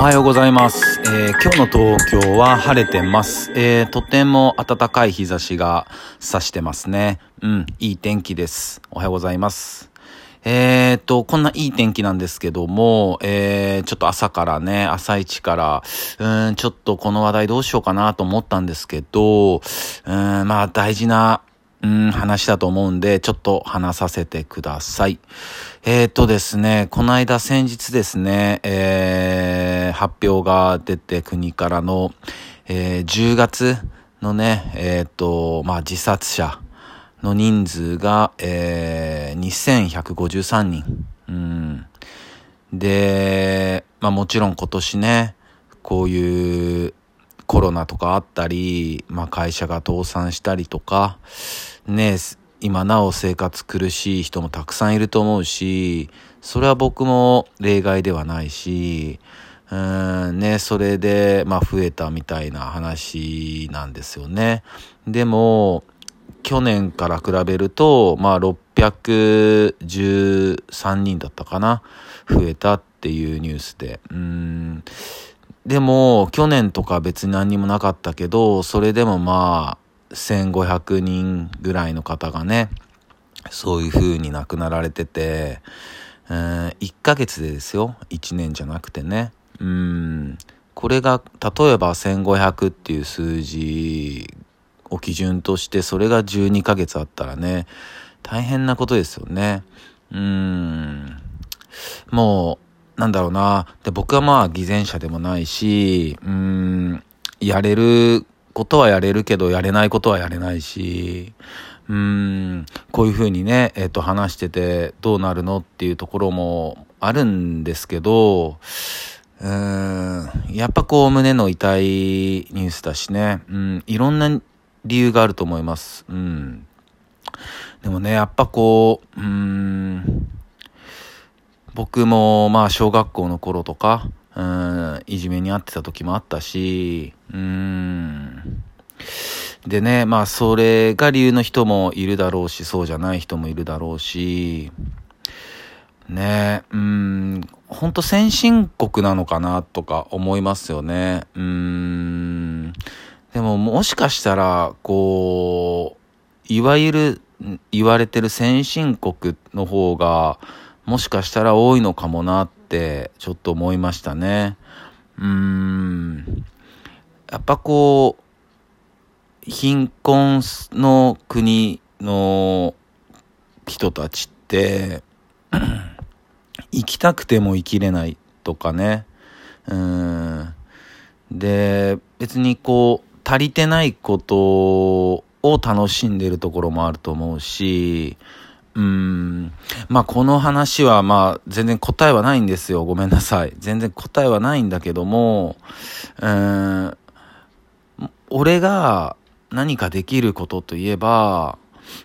おはようございます。えー今日の東京は晴れてます。えーとても暖かい日差しが差してますね。うん、いい天気です。おはようございます。えーと、こんないい天気なんですけども、えー、ちょっと朝からね、朝一から、うん、ちょっとこの話題どうしようかなと思ったんですけど、うん、まあ大事な、うん、話だと思うんで、ちょっと話させてください。えーとですね、この間先日ですね、えー、発表が出て国からの、えー、10月のね、えーと、まあ自殺者の人数が、えー、2153人。うん。で、まあもちろん今年ね、こういうコロナとかあったり、まあ会社が倒産したりとか、ね、今なお生活苦しい人もたくさんいると思うし、それは僕も例外ではないし、ね、それで、まあ増えたみたいな話なんですよね。でも、去年から比べると、まあ613人だったかな。増えたっていうニュースで。うん。でも、去年とか別に何にもなかったけど、それでもまあ、1500人ぐらいの方がね、そういう風に亡くなられてて、うん、1ヶ月でですよ。1年じゃなくてね。うん。これが、例えば1500っていう数字を基準として、それが12ヶ月あったらね、大変なことですよね。うん。もう、なんだろうな。で、僕はまあ、偽善者でもないし、うん、やれることはやれるけど、やれないことはやれないし、うん、こういうふうにね、えっ、と、話しててどうなるのっていうところもあるんですけど、うん、やっぱこう胸の痛いニュースだしね、うん、いろんな理由があると思います。うん。でもね、やっぱこう、うん、僕もまあ小学校の頃とか、うん、いじめにあってた時もあったし、うん。でね、まあそれが理由の人もいるだろうし、そうじゃない人もいるだろうし、ねうん、ほんと先進国なのかなとか思いますよね。うん。でももしかしたら、こう、いわゆる言われてる先進国の方が、もしかしたら多いのかもなって、ちょっと思いましたね。うん。やっぱこう、貧困の国の人たちって、生きたくても生きれないとかね。うん。で、別にこう、足りてないことを楽しんでるところもあると思うし、うん。まあ、この話は、まあ、全然答えはないんですよ。ごめんなさい。全然答えはないんだけども、うん。俺が何かできることといえば、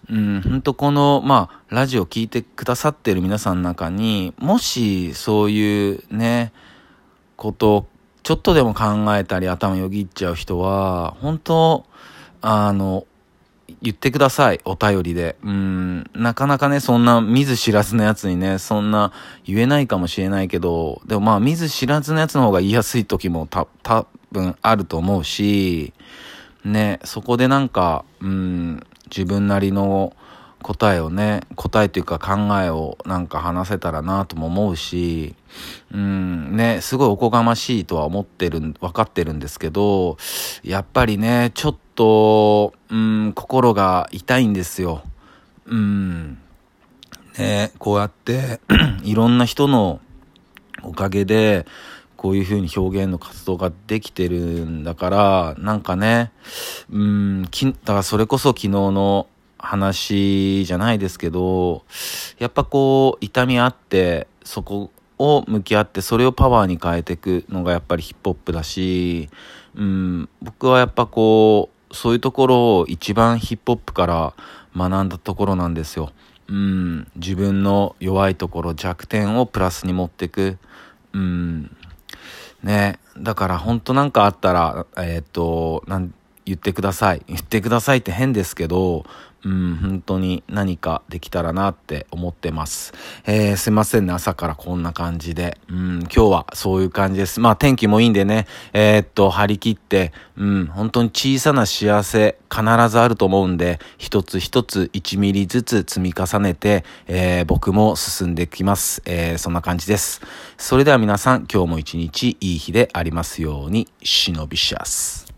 うん、ほんとこの、まあ、ラジオ聞いてくださってる皆さんの中に、もしそういうね、ことをちょっとでも考えたり頭よぎっちゃう人は、本当あの、言ってください、お便りで。うん、なかなかね、そんな見ず知らずのやつにね、そんな言えないかもしれないけど、でもまあ見ず知らずのやつの方が言いやすい時もた、多分あると思うし、ね、そこでなんか、うん、自分なりの答えをね、答えというか考えをなんか話せたらなとも思うし、うん、ね、すごいおこがましいとは思ってる、分かってるんですけど、やっぱりね、ちょっと、うん、心が痛いんですよ。うん。ね、こうやって、いろんな人のおかげで、こういう風に表現の活動ができてるんだから、なんかね、うん、き、だからそれこそ昨日の話じゃないですけど、やっぱこう、痛みあって、そこを向き合って、それをパワーに変えていくのがやっぱりヒップホップだし、うん、僕はやっぱこう、そういうところを一番ヒップホップから学んだところなんですよ。うん、自分の弱いところ、弱点をプラスに持っていく。うん、ね。だから本当なんかあったら、えっ、と、なん、言ってください。言ってくださいって変ですけど、うん、本当に何かできたらなって思ってます。えー、すいませんね、朝からこんな感じで。うん、今日はそういう感じです。まあ天気もいいんでね、えー、っと、張り切って、うん、本当に小さな幸せ必ずあると思うんで、一つ一つ1ミリずつ積み重ねて、えー、僕も進んできます。え、そんな感じです。それでは皆さん、今日も一日いい日でありますように、忍びシャス。